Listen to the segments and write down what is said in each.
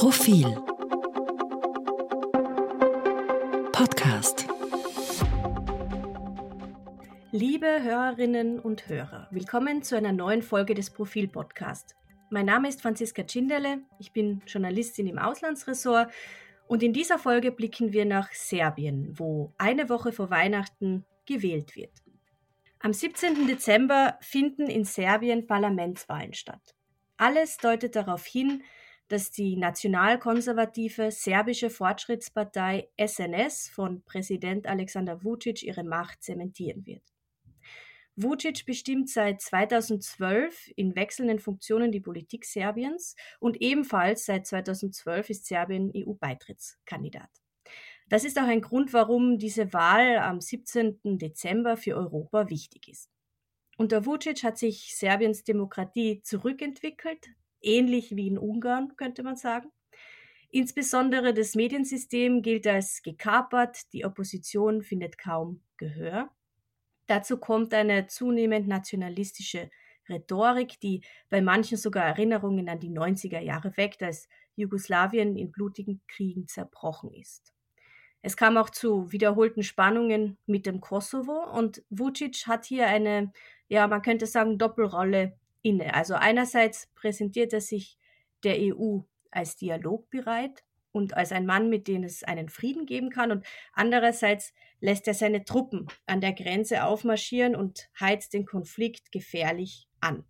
Profil Podcast Liebe Hörerinnen und Hörer, willkommen zu einer neuen Folge des Profil Podcast. Mein Name ist Franziska Tschinderle, ich bin Journalistin im Auslandsressort und in dieser Folge blicken wir nach Serbien, wo eine Woche vor Weihnachten gewählt wird. Am 17. Dezember finden in Serbien Parlamentswahlen statt. Alles deutet darauf hin, dass die nationalkonservative serbische Fortschrittspartei SNS von Präsident Alexander Vucic ihre Macht zementieren wird. Vucic bestimmt seit 2012 in wechselnden Funktionen die Politik Serbiens und ebenfalls seit 2012 ist Serbien EU-Beitrittskandidat. Das ist auch ein Grund, warum diese Wahl am 17. Dezember für Europa wichtig ist. Unter Vucic hat sich Serbiens Demokratie zurückentwickelt, ähnlich wie in Ungarn, könnte man sagen. Insbesondere das Mediensystem gilt als gekapert, die Opposition findet kaum Gehör. Dazu kommt eine zunehmend nationalistische Rhetorik, die bei manchen sogar Erinnerungen an die 90er Jahre weckt, als Jugoslawien in blutigen Kriegen zerbrochen ist. Es kam auch zu wiederholten Spannungen mit dem Kosovo und Vucic hat hier eine, ja, man könnte sagen, Doppelrolle inne. Also einerseits präsentiert er sich der EU als dialogbereit und als ein Mann, mit dem es einen Frieden geben kann und andererseits lässt er seine Truppen an der Grenze aufmarschieren und heizt den Konflikt gefährlich an.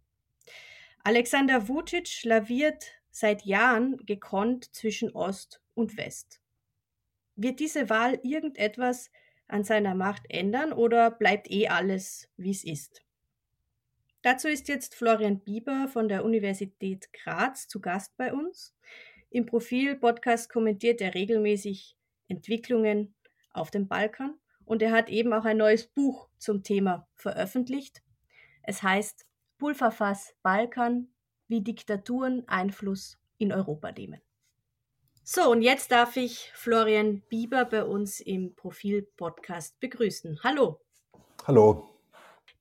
Alexander Vucic laviert seit Jahren gekonnt zwischen Ost und West. Wird diese Wahl irgendetwas an seiner Macht ändern oder bleibt eh alles, wie es ist? Dazu ist jetzt Florian Bieber von der Universität Graz zu Gast bei uns. Im Profil-Podcast kommentiert er regelmäßig Entwicklungen auf dem Balkan und er hat eben auch ein neues Buch zum Thema veröffentlicht. Es heißt Pulverfass Balkan, wie Diktaturen Einfluss in Europa nehmen. So, und jetzt darf ich Florian Bieber bei uns im Profil-Podcast begrüßen. Hallo. Hallo.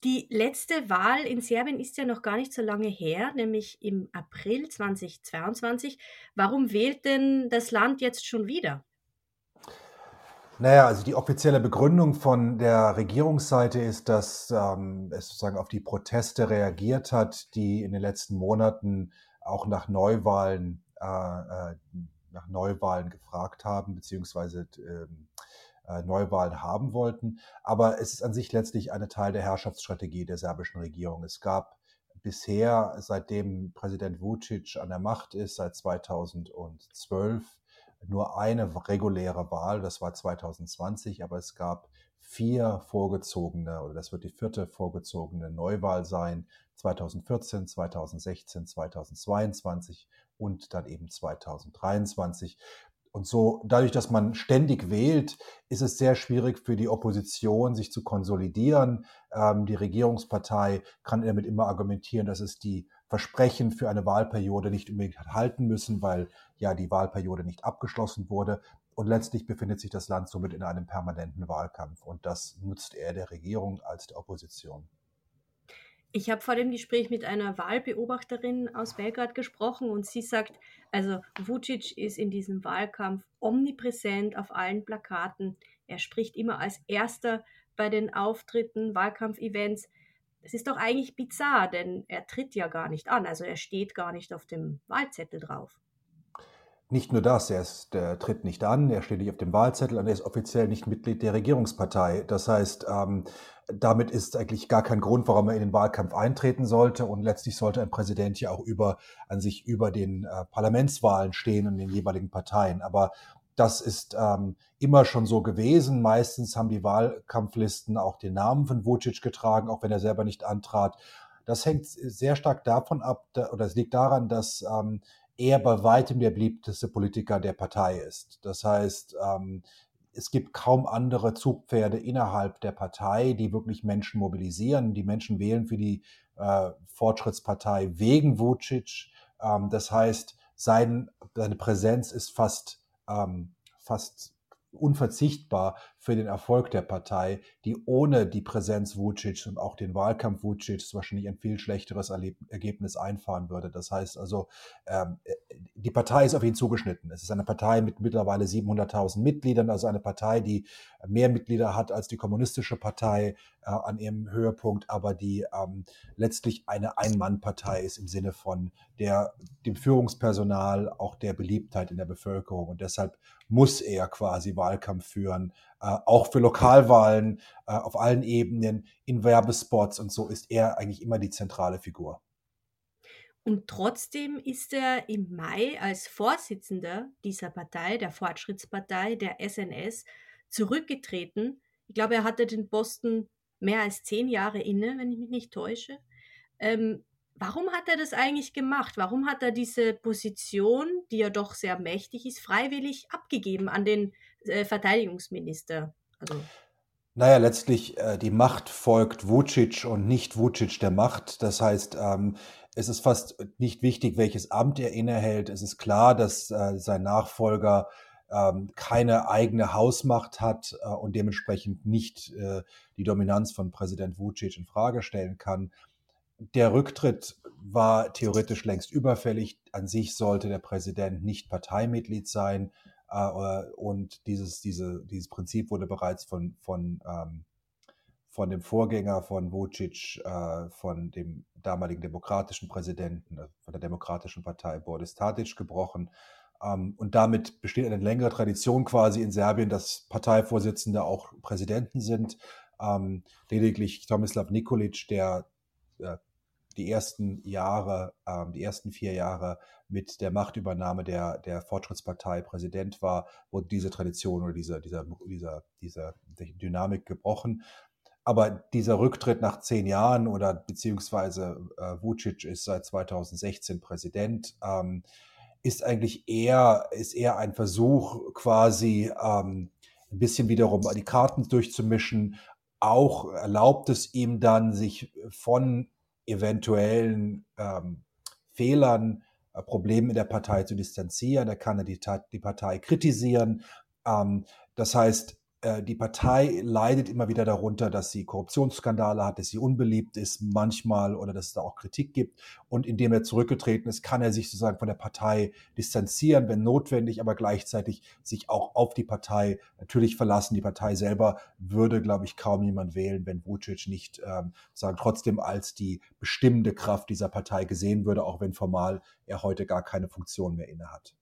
Die letzte Wahl in Serbien ist ja noch gar nicht so lange her, nämlich im April 2022. Warum wählt denn das Land jetzt schon wieder? Naja, also die offizielle Begründung von der Regierungsseite ist, dass ähm, es sozusagen auf die Proteste reagiert hat, die in den letzten Monaten auch nach Neuwahlen äh, äh nach Neuwahlen gefragt haben, beziehungsweise ähm, äh, Neuwahlen haben wollten. Aber es ist an sich letztlich eine Teil der Herrschaftsstrategie der serbischen Regierung. Es gab bisher, seitdem Präsident Vucic an der Macht ist, seit 2012, nur eine reguläre Wahl, das war 2020, aber es gab vier vorgezogene, oder das wird die vierte vorgezogene Neuwahl sein, 2014, 2016, 2022 und dann eben 2023. Und so, dadurch, dass man ständig wählt, ist es sehr schwierig für die Opposition, sich zu konsolidieren. Ähm, die Regierungspartei kann damit immer argumentieren, dass es die Versprechen für eine Wahlperiode nicht unbedingt halten müssen, weil ja die Wahlperiode nicht abgeschlossen wurde. Und letztlich befindet sich das Land somit in einem permanenten Wahlkampf. Und das nutzt er der Regierung als der Opposition. Ich habe vor dem Gespräch mit einer Wahlbeobachterin aus Belgrad gesprochen und sie sagt, also Vucic ist in diesem Wahlkampf omnipräsent auf allen Plakaten. Er spricht immer als erster bei den Auftritten, Wahlkampfevents. Das ist doch eigentlich bizarr, denn er tritt ja gar nicht an, also er steht gar nicht auf dem Wahlzettel drauf. Nicht nur das, er, ist, er tritt nicht an, er steht nicht auf dem Wahlzettel und er ist offiziell nicht Mitglied der Regierungspartei. Das heißt, ähm, damit ist eigentlich gar kein Grund, warum er in den Wahlkampf eintreten sollte. Und letztlich sollte ein Präsident ja auch über, an sich über den äh, Parlamentswahlen stehen und den jeweiligen Parteien. Aber das ist ähm, immer schon so gewesen. Meistens haben die Wahlkampflisten auch den Namen von Vucic getragen, auch wenn er selber nicht antrat. Das hängt sehr stark davon ab, oder es liegt daran, dass ähm, er bei weitem der beliebteste Politiker der Partei ist. Das heißt, ähm, es gibt kaum andere Zugpferde innerhalb der Partei, die wirklich Menschen mobilisieren. Die Menschen wählen für die äh, Fortschrittspartei wegen Vucic. Ähm, das heißt, sein, seine Präsenz ist fast, ähm, fast unverzichtbar für den Erfolg der Partei, die ohne die Präsenz Vucic und auch den Wahlkampf Vucic wahrscheinlich ein viel schlechteres Ergebnis einfahren würde. Das heißt also, ähm, äh, die Partei ist auf ihn zugeschnitten. Es ist eine Partei mit mittlerweile 700.000 Mitgliedern, also eine Partei, die mehr Mitglieder hat als die kommunistische Partei äh, an ihrem Höhepunkt, aber die ähm, letztlich eine Ein-Mann-Partei ist im Sinne von der, dem Führungspersonal, auch der Beliebtheit in der Bevölkerung. Und deshalb muss er quasi Wahlkampf führen, äh, auch für Lokalwahlen äh, auf allen Ebenen, in Werbespots und so ist er eigentlich immer die zentrale Figur. Und trotzdem ist er im Mai als Vorsitzender dieser Partei, der Fortschrittspartei, der SNS, zurückgetreten. Ich glaube, er hatte den Posten mehr als zehn Jahre inne, wenn ich mich nicht täusche. Ähm, warum hat er das eigentlich gemacht? Warum hat er diese Position, die ja doch sehr mächtig ist, freiwillig abgegeben an den äh, Verteidigungsminister? Also naja, letztlich äh, die Macht folgt Vucic und nicht Vucic der Macht. Das heißt, ähm, es ist fast nicht wichtig, welches Amt er innehält. Es ist klar, dass äh, sein Nachfolger ähm, keine eigene Hausmacht hat äh, und dementsprechend nicht äh, die Dominanz von Präsident Vucic in Frage stellen kann. Der Rücktritt war theoretisch längst überfällig. An sich sollte der Präsident nicht Parteimitglied sein. Äh, und dieses, diese, dieses Prinzip wurde bereits von, von ähm, von dem Vorgänger von Vucic, äh, von dem damaligen demokratischen Präsidenten, äh, von der Demokratischen Partei Boris Tadic gebrochen. Ähm, und damit besteht eine längere Tradition quasi in Serbien, dass Parteivorsitzende auch Präsidenten sind. Ähm, lediglich Tomislav Nikolic, der äh, die ersten Jahre, ähm, die ersten vier Jahre mit der Machtübernahme der, der Fortschrittspartei Präsident war, wurde diese Tradition oder diese, dieser, dieser, dieser Dynamik gebrochen. Aber dieser Rücktritt nach zehn Jahren oder beziehungsweise äh, Vucic ist seit 2016 Präsident, ähm, ist eigentlich eher, ist eher ein Versuch, quasi ähm, ein bisschen wiederum die Karten durchzumischen. Auch erlaubt es ihm dann, sich von eventuellen ähm, Fehlern, äh, Problemen in der Partei zu distanzieren. Er kann die, die Partei kritisieren. Ähm, das heißt, die Partei leidet immer wieder darunter, dass sie Korruptionsskandale hat, dass sie unbeliebt ist manchmal oder dass es da auch Kritik gibt. Und indem er zurückgetreten ist, kann er sich sozusagen von der Partei distanzieren, wenn notwendig, aber gleichzeitig sich auch auf die Partei natürlich verlassen. Die Partei selber würde, glaube ich, kaum jemand wählen, wenn Vucic nicht ähm, sagen trotzdem als die bestimmende Kraft dieser Partei gesehen würde, auch wenn formal er heute gar keine Funktion mehr innehat.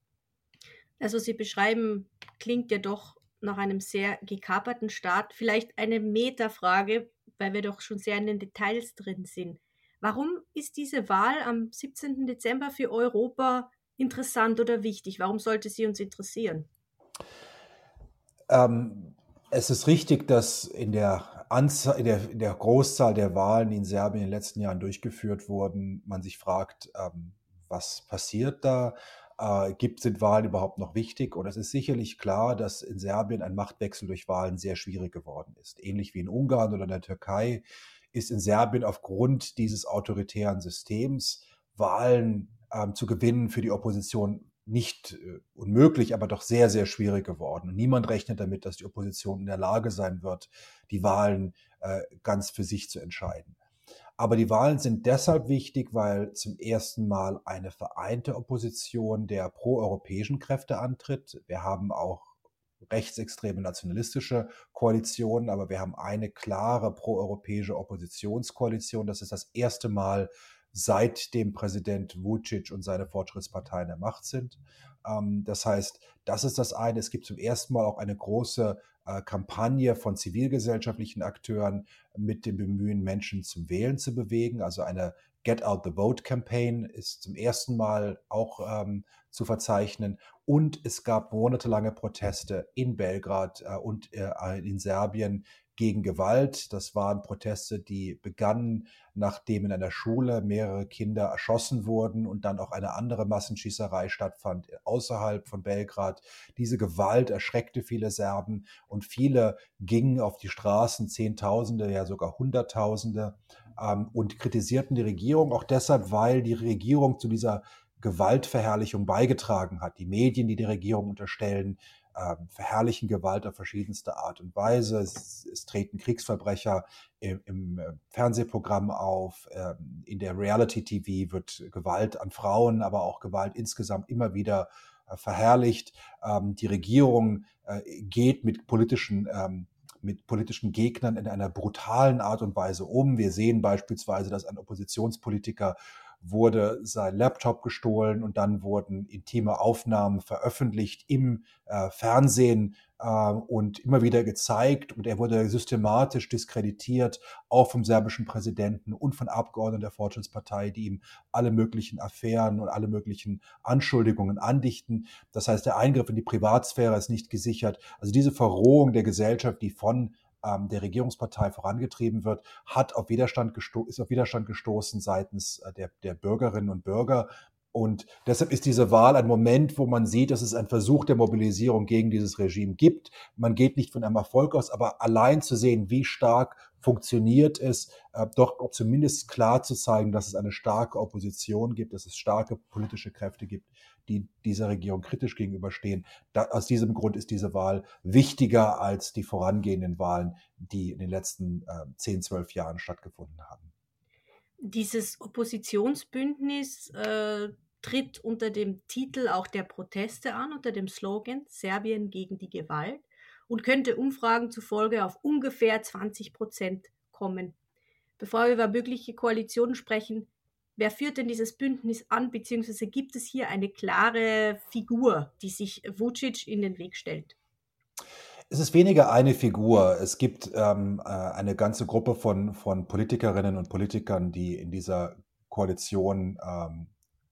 Also Sie beschreiben, klingt ja doch nach einem sehr gekaperten Start vielleicht eine Metafrage, weil wir doch schon sehr in den Details drin sind. Warum ist diese Wahl am 17. Dezember für Europa interessant oder wichtig? Warum sollte sie uns interessieren? Ähm, es ist richtig, dass in der, Anzahl, in, der, in der Großzahl der Wahlen, die in Serbien in den letzten Jahren durchgeführt wurden, man sich fragt, ähm, was passiert da? Äh, gibt, sind Wahlen überhaupt noch wichtig? Und es ist sicherlich klar, dass in Serbien ein Machtwechsel durch Wahlen sehr schwierig geworden ist. Ähnlich wie in Ungarn oder in der Türkei ist in Serbien aufgrund dieses autoritären Systems Wahlen ähm, zu gewinnen für die Opposition nicht äh, unmöglich, aber doch sehr, sehr schwierig geworden. Und niemand rechnet damit, dass die Opposition in der Lage sein wird, die Wahlen äh, ganz für sich zu entscheiden. Aber die Wahlen sind deshalb wichtig, weil zum ersten Mal eine vereinte Opposition der proeuropäischen Kräfte antritt. Wir haben auch rechtsextreme nationalistische Koalitionen, aber wir haben eine klare proeuropäische Oppositionskoalition. Das ist das erste Mal, seitdem Präsident Vucic und seine Fortschrittspartei in der Macht sind. Ähm, das heißt, das ist das eine. Es gibt zum ersten Mal auch eine große Kampagne von zivilgesellschaftlichen Akteuren mit dem Bemühen, Menschen zum Wählen zu bewegen. Also eine Get Out the Vote Campaign ist zum ersten Mal auch ähm, zu verzeichnen. Und es gab monatelange Proteste in Belgrad äh, und äh, in Serbien gegen Gewalt. Das waren Proteste, die begannen, nachdem in einer Schule mehrere Kinder erschossen wurden und dann auch eine andere Massenschießerei stattfand außerhalb von Belgrad. Diese Gewalt erschreckte viele Serben und viele gingen auf die Straßen, Zehntausende, ja sogar Hunderttausende, ähm, und kritisierten die Regierung auch deshalb, weil die Regierung zu dieser Gewaltverherrlichung beigetragen hat. Die Medien, die die Regierung unterstellen, verherrlichen Gewalt auf verschiedenste Art und Weise. Es, es treten Kriegsverbrecher im, im äh, Fernsehprogramm auf. Äh, in der Reality-TV wird Gewalt an Frauen, aber auch Gewalt insgesamt immer wieder äh, verherrlicht. Ähm, die Regierung äh, geht mit politischen ähm, mit politischen Gegnern in einer brutalen Art und Weise um. Wir sehen beispielsweise, dass ein Oppositionspolitiker wurde sein Laptop gestohlen und dann wurden intime Aufnahmen veröffentlicht im äh, Fernsehen äh, und immer wieder gezeigt und er wurde systematisch diskreditiert, auch vom serbischen Präsidenten und von Abgeordneten der Fortschrittspartei, die ihm alle möglichen Affären und alle möglichen Anschuldigungen andichten. Das heißt, der Eingriff in die Privatsphäre ist nicht gesichert. Also diese Verrohung der Gesellschaft, die von ähm, der Regierungspartei vorangetrieben wird, hat auf Widerstand ist auf Widerstand gestoßen seitens äh, der, der Bürgerinnen und Bürger. Und deshalb ist diese Wahl ein Moment, wo man sieht, dass es einen Versuch der Mobilisierung gegen dieses Regime gibt. Man geht nicht von einem Erfolg aus, aber allein zu sehen, wie stark funktioniert es, äh, doch zumindest klar zu zeigen, dass es eine starke Opposition gibt, dass es starke politische Kräfte gibt, die dieser Regierung kritisch gegenüberstehen. Da, aus diesem Grund ist diese Wahl wichtiger als die vorangehenden Wahlen, die in den letzten äh, 10, 12 Jahren stattgefunden haben. Dieses Oppositionsbündnis äh, tritt unter dem Titel auch der Proteste an, unter dem Slogan Serbien gegen die Gewalt und könnte Umfragen zufolge auf ungefähr 20 Prozent kommen. Bevor wir über mögliche Koalitionen sprechen, wer führt denn dieses Bündnis an, beziehungsweise gibt es hier eine klare Figur, die sich Vucic in den Weg stellt? Es ist weniger eine Figur. Es gibt ähm, äh, eine ganze Gruppe von, von Politikerinnen und Politikern, die in dieser Koalition ähm,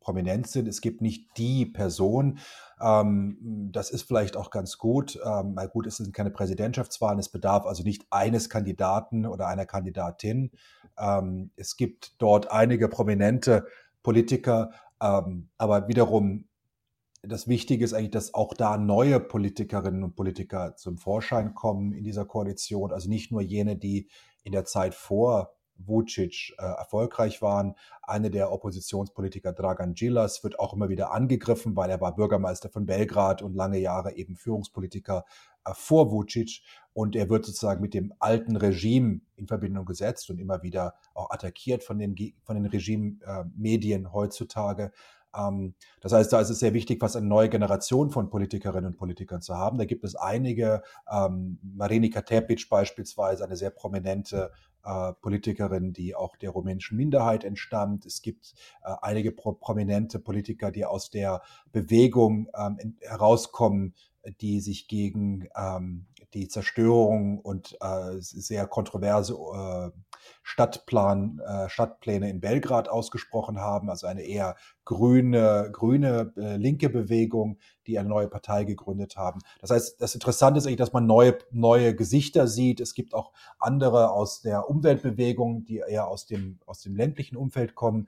prominent sind. Es gibt nicht die Person. Ähm, das ist vielleicht auch ganz gut. Ähm, gut, es sind keine Präsidentschaftswahlen. Es bedarf also nicht eines Kandidaten oder einer Kandidatin. Ähm, es gibt dort einige prominente Politiker, ähm, aber wiederum das Wichtige ist eigentlich, dass auch da neue Politikerinnen und Politiker zum Vorschein kommen in dieser Koalition. Also nicht nur jene, die in der Zeit vor Vucic äh, erfolgreich waren. Eine der Oppositionspolitiker, Dragan Gilas, wird auch immer wieder angegriffen, weil er war Bürgermeister von Belgrad und lange Jahre eben Führungspolitiker äh, vor Vucic. Und er wird sozusagen mit dem alten Regime in Verbindung gesetzt und immer wieder auch attackiert von den, von den Regimemedien äh, heutzutage. Ähm, das heißt, da ist es sehr wichtig, fast eine neue Generation von Politikerinnen und Politikern zu haben. Da gibt es einige, ähm, Marinika Tepic beispielsweise, eine sehr prominente äh, Politikerin, die auch der rumänischen Minderheit entstammt. Es gibt äh, einige pro prominente Politiker, die aus der Bewegung ähm, herauskommen, die sich gegen ähm, die Zerstörung und äh, sehr kontroverse äh, Stadtplan, äh, Stadtpläne in Belgrad ausgesprochen haben, also eine eher grüne, grüne äh, linke Bewegung, die eine neue Partei gegründet haben. Das heißt, das Interessante ist eigentlich, dass man neue, neue Gesichter sieht. Es gibt auch andere aus der Umweltbewegung, die eher aus dem, aus dem ländlichen Umfeld kommen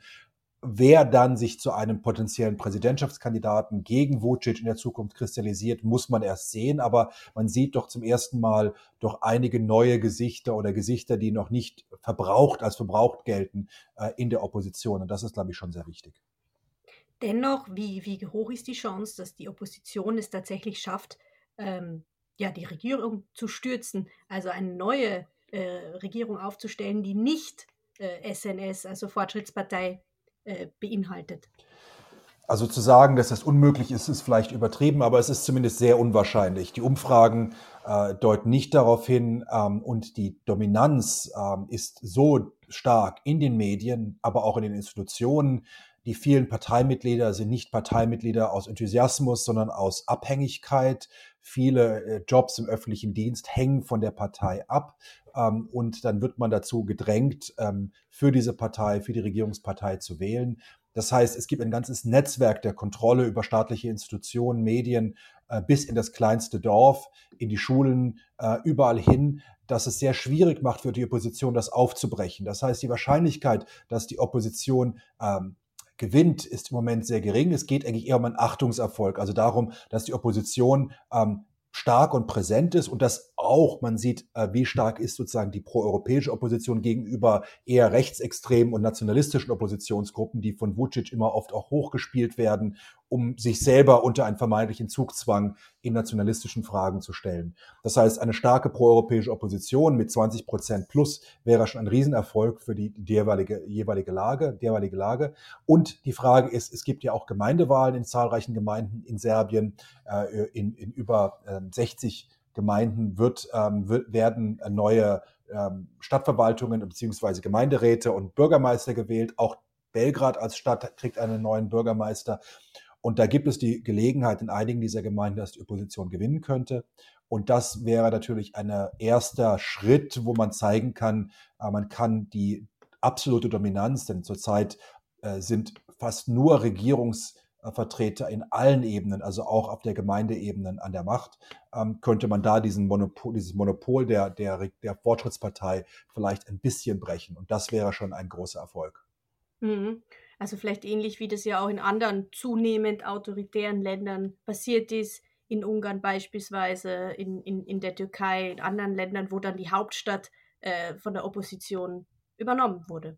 wer dann sich zu einem potenziellen Präsidentschaftskandidaten gegen Vucic in der Zukunft kristallisiert, muss man erst sehen. Aber man sieht doch zum ersten Mal doch einige neue Gesichter oder Gesichter, die noch nicht verbraucht als verbraucht gelten äh, in der Opposition. Und das ist, glaube ich, schon sehr wichtig. Dennoch, wie, wie hoch ist die Chance, dass die Opposition es tatsächlich schafft, ähm, ja, die Regierung zu stürzen, also eine neue äh, Regierung aufzustellen, die nicht äh, SNS, also Fortschrittspartei, äh, beinhaltet. Also zu sagen, dass das unmöglich ist, ist vielleicht übertrieben, aber es ist zumindest sehr unwahrscheinlich. Die Umfragen äh, deuten nicht darauf hin ähm, und die Dominanz ähm, ist so stark in den Medien, aber auch in den Institutionen. Die vielen Parteimitglieder sind nicht Parteimitglieder aus Enthusiasmus, sondern aus Abhängigkeit. Viele äh, Jobs im öffentlichen Dienst hängen von der Partei ab. Ähm, und dann wird man dazu gedrängt, ähm, für diese Partei, für die Regierungspartei zu wählen. Das heißt, es gibt ein ganzes Netzwerk der Kontrolle über staatliche Institutionen, Medien äh, bis in das kleinste Dorf, in die Schulen, äh, überall hin, dass es sehr schwierig macht für die Opposition, das aufzubrechen. Das heißt, die Wahrscheinlichkeit, dass die Opposition ähm, gewinnt, ist im Moment sehr gering. Es geht eigentlich eher um einen Achtungserfolg, also darum, dass die Opposition ähm, stark und präsent ist und dass auch man sieht, äh, wie stark ist sozusagen die proeuropäische Opposition gegenüber eher rechtsextremen und nationalistischen Oppositionsgruppen, die von Vucic immer oft auch hochgespielt werden um sich selber unter einen vermeintlichen Zugzwang in nationalistischen Fragen zu stellen. Das heißt, eine starke proeuropäische Opposition mit 20 Prozent plus wäre schon ein Riesenerfolg für die, die jeweilige, jeweilige Lage, die jeweilige Lage. Und die Frage ist, es gibt ja auch Gemeindewahlen in zahlreichen Gemeinden in Serbien, äh, in, in über äh, 60 Gemeinden wird, ähm, wird, werden neue ähm, Stadtverwaltungen bzw. Gemeinderäte und Bürgermeister gewählt. Auch Belgrad als Stadt kriegt einen neuen Bürgermeister. Und da gibt es die Gelegenheit in einigen dieser Gemeinden, dass die Opposition gewinnen könnte. Und das wäre natürlich ein erster Schritt, wo man zeigen kann, äh, man kann die absolute Dominanz, denn zurzeit äh, sind fast nur Regierungsvertreter in allen Ebenen, also auch auf der Gemeindeebene an der Macht, ähm, könnte man da diesen Monopol, dieses Monopol der, der, der Fortschrittspartei vielleicht ein bisschen brechen. Und das wäre schon ein großer Erfolg. Mhm. Also vielleicht ähnlich wie das ja auch in anderen zunehmend autoritären Ländern passiert ist, in Ungarn beispielsweise, in, in, in der Türkei, in anderen Ländern, wo dann die Hauptstadt äh, von der Opposition übernommen wurde.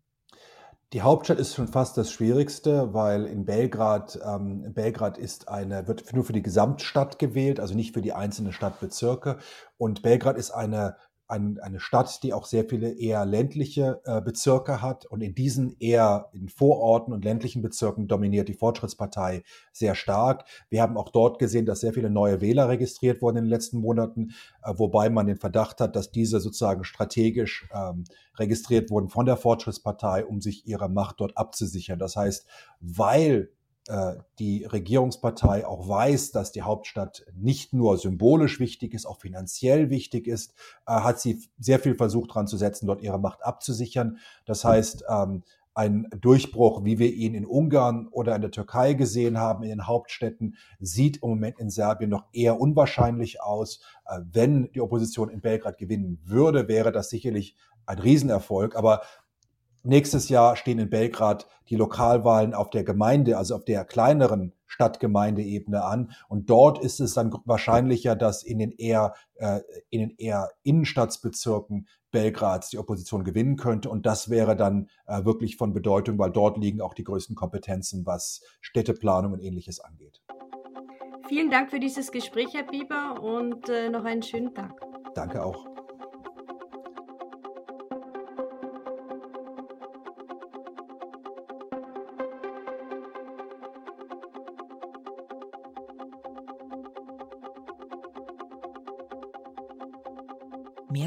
Die Hauptstadt ist schon fast das Schwierigste, weil in Belgrad, ähm, Belgrad ist eine, wird nur für die Gesamtstadt gewählt, also nicht für die einzelnen Stadtbezirke. Und Belgrad ist eine ein, eine Stadt, die auch sehr viele eher ländliche äh, Bezirke hat. Und in diesen eher in Vororten und ländlichen Bezirken dominiert die Fortschrittspartei sehr stark. Wir haben auch dort gesehen, dass sehr viele neue Wähler registriert wurden in den letzten Monaten, äh, wobei man den Verdacht hat, dass diese sozusagen strategisch ähm, registriert wurden von der Fortschrittspartei, um sich ihre Macht dort abzusichern. Das heißt, weil die Regierungspartei auch weiß, dass die Hauptstadt nicht nur symbolisch wichtig ist, auch finanziell wichtig ist, äh, hat sie sehr viel versucht daran zu setzen, dort ihre Macht abzusichern. Das heißt, ähm, ein Durchbruch, wie wir ihn in Ungarn oder in der Türkei gesehen haben, in den Hauptstädten, sieht im Moment in Serbien noch eher unwahrscheinlich aus. Äh, wenn die Opposition in Belgrad gewinnen würde, wäre das sicherlich ein Riesenerfolg. Aber Nächstes Jahr stehen in Belgrad die Lokalwahlen auf der Gemeinde, also auf der kleineren Stadtgemeindeebene an. Und dort ist es dann wahrscheinlicher, dass in den eher, äh, in den eher Innenstadtsbezirken Belgrads die Opposition gewinnen könnte. Und das wäre dann äh, wirklich von Bedeutung, weil dort liegen auch die größten Kompetenzen, was Städteplanung und ähnliches angeht. Vielen Dank für dieses Gespräch, Herr Bieber, und äh, noch einen schönen Tag. Danke auch.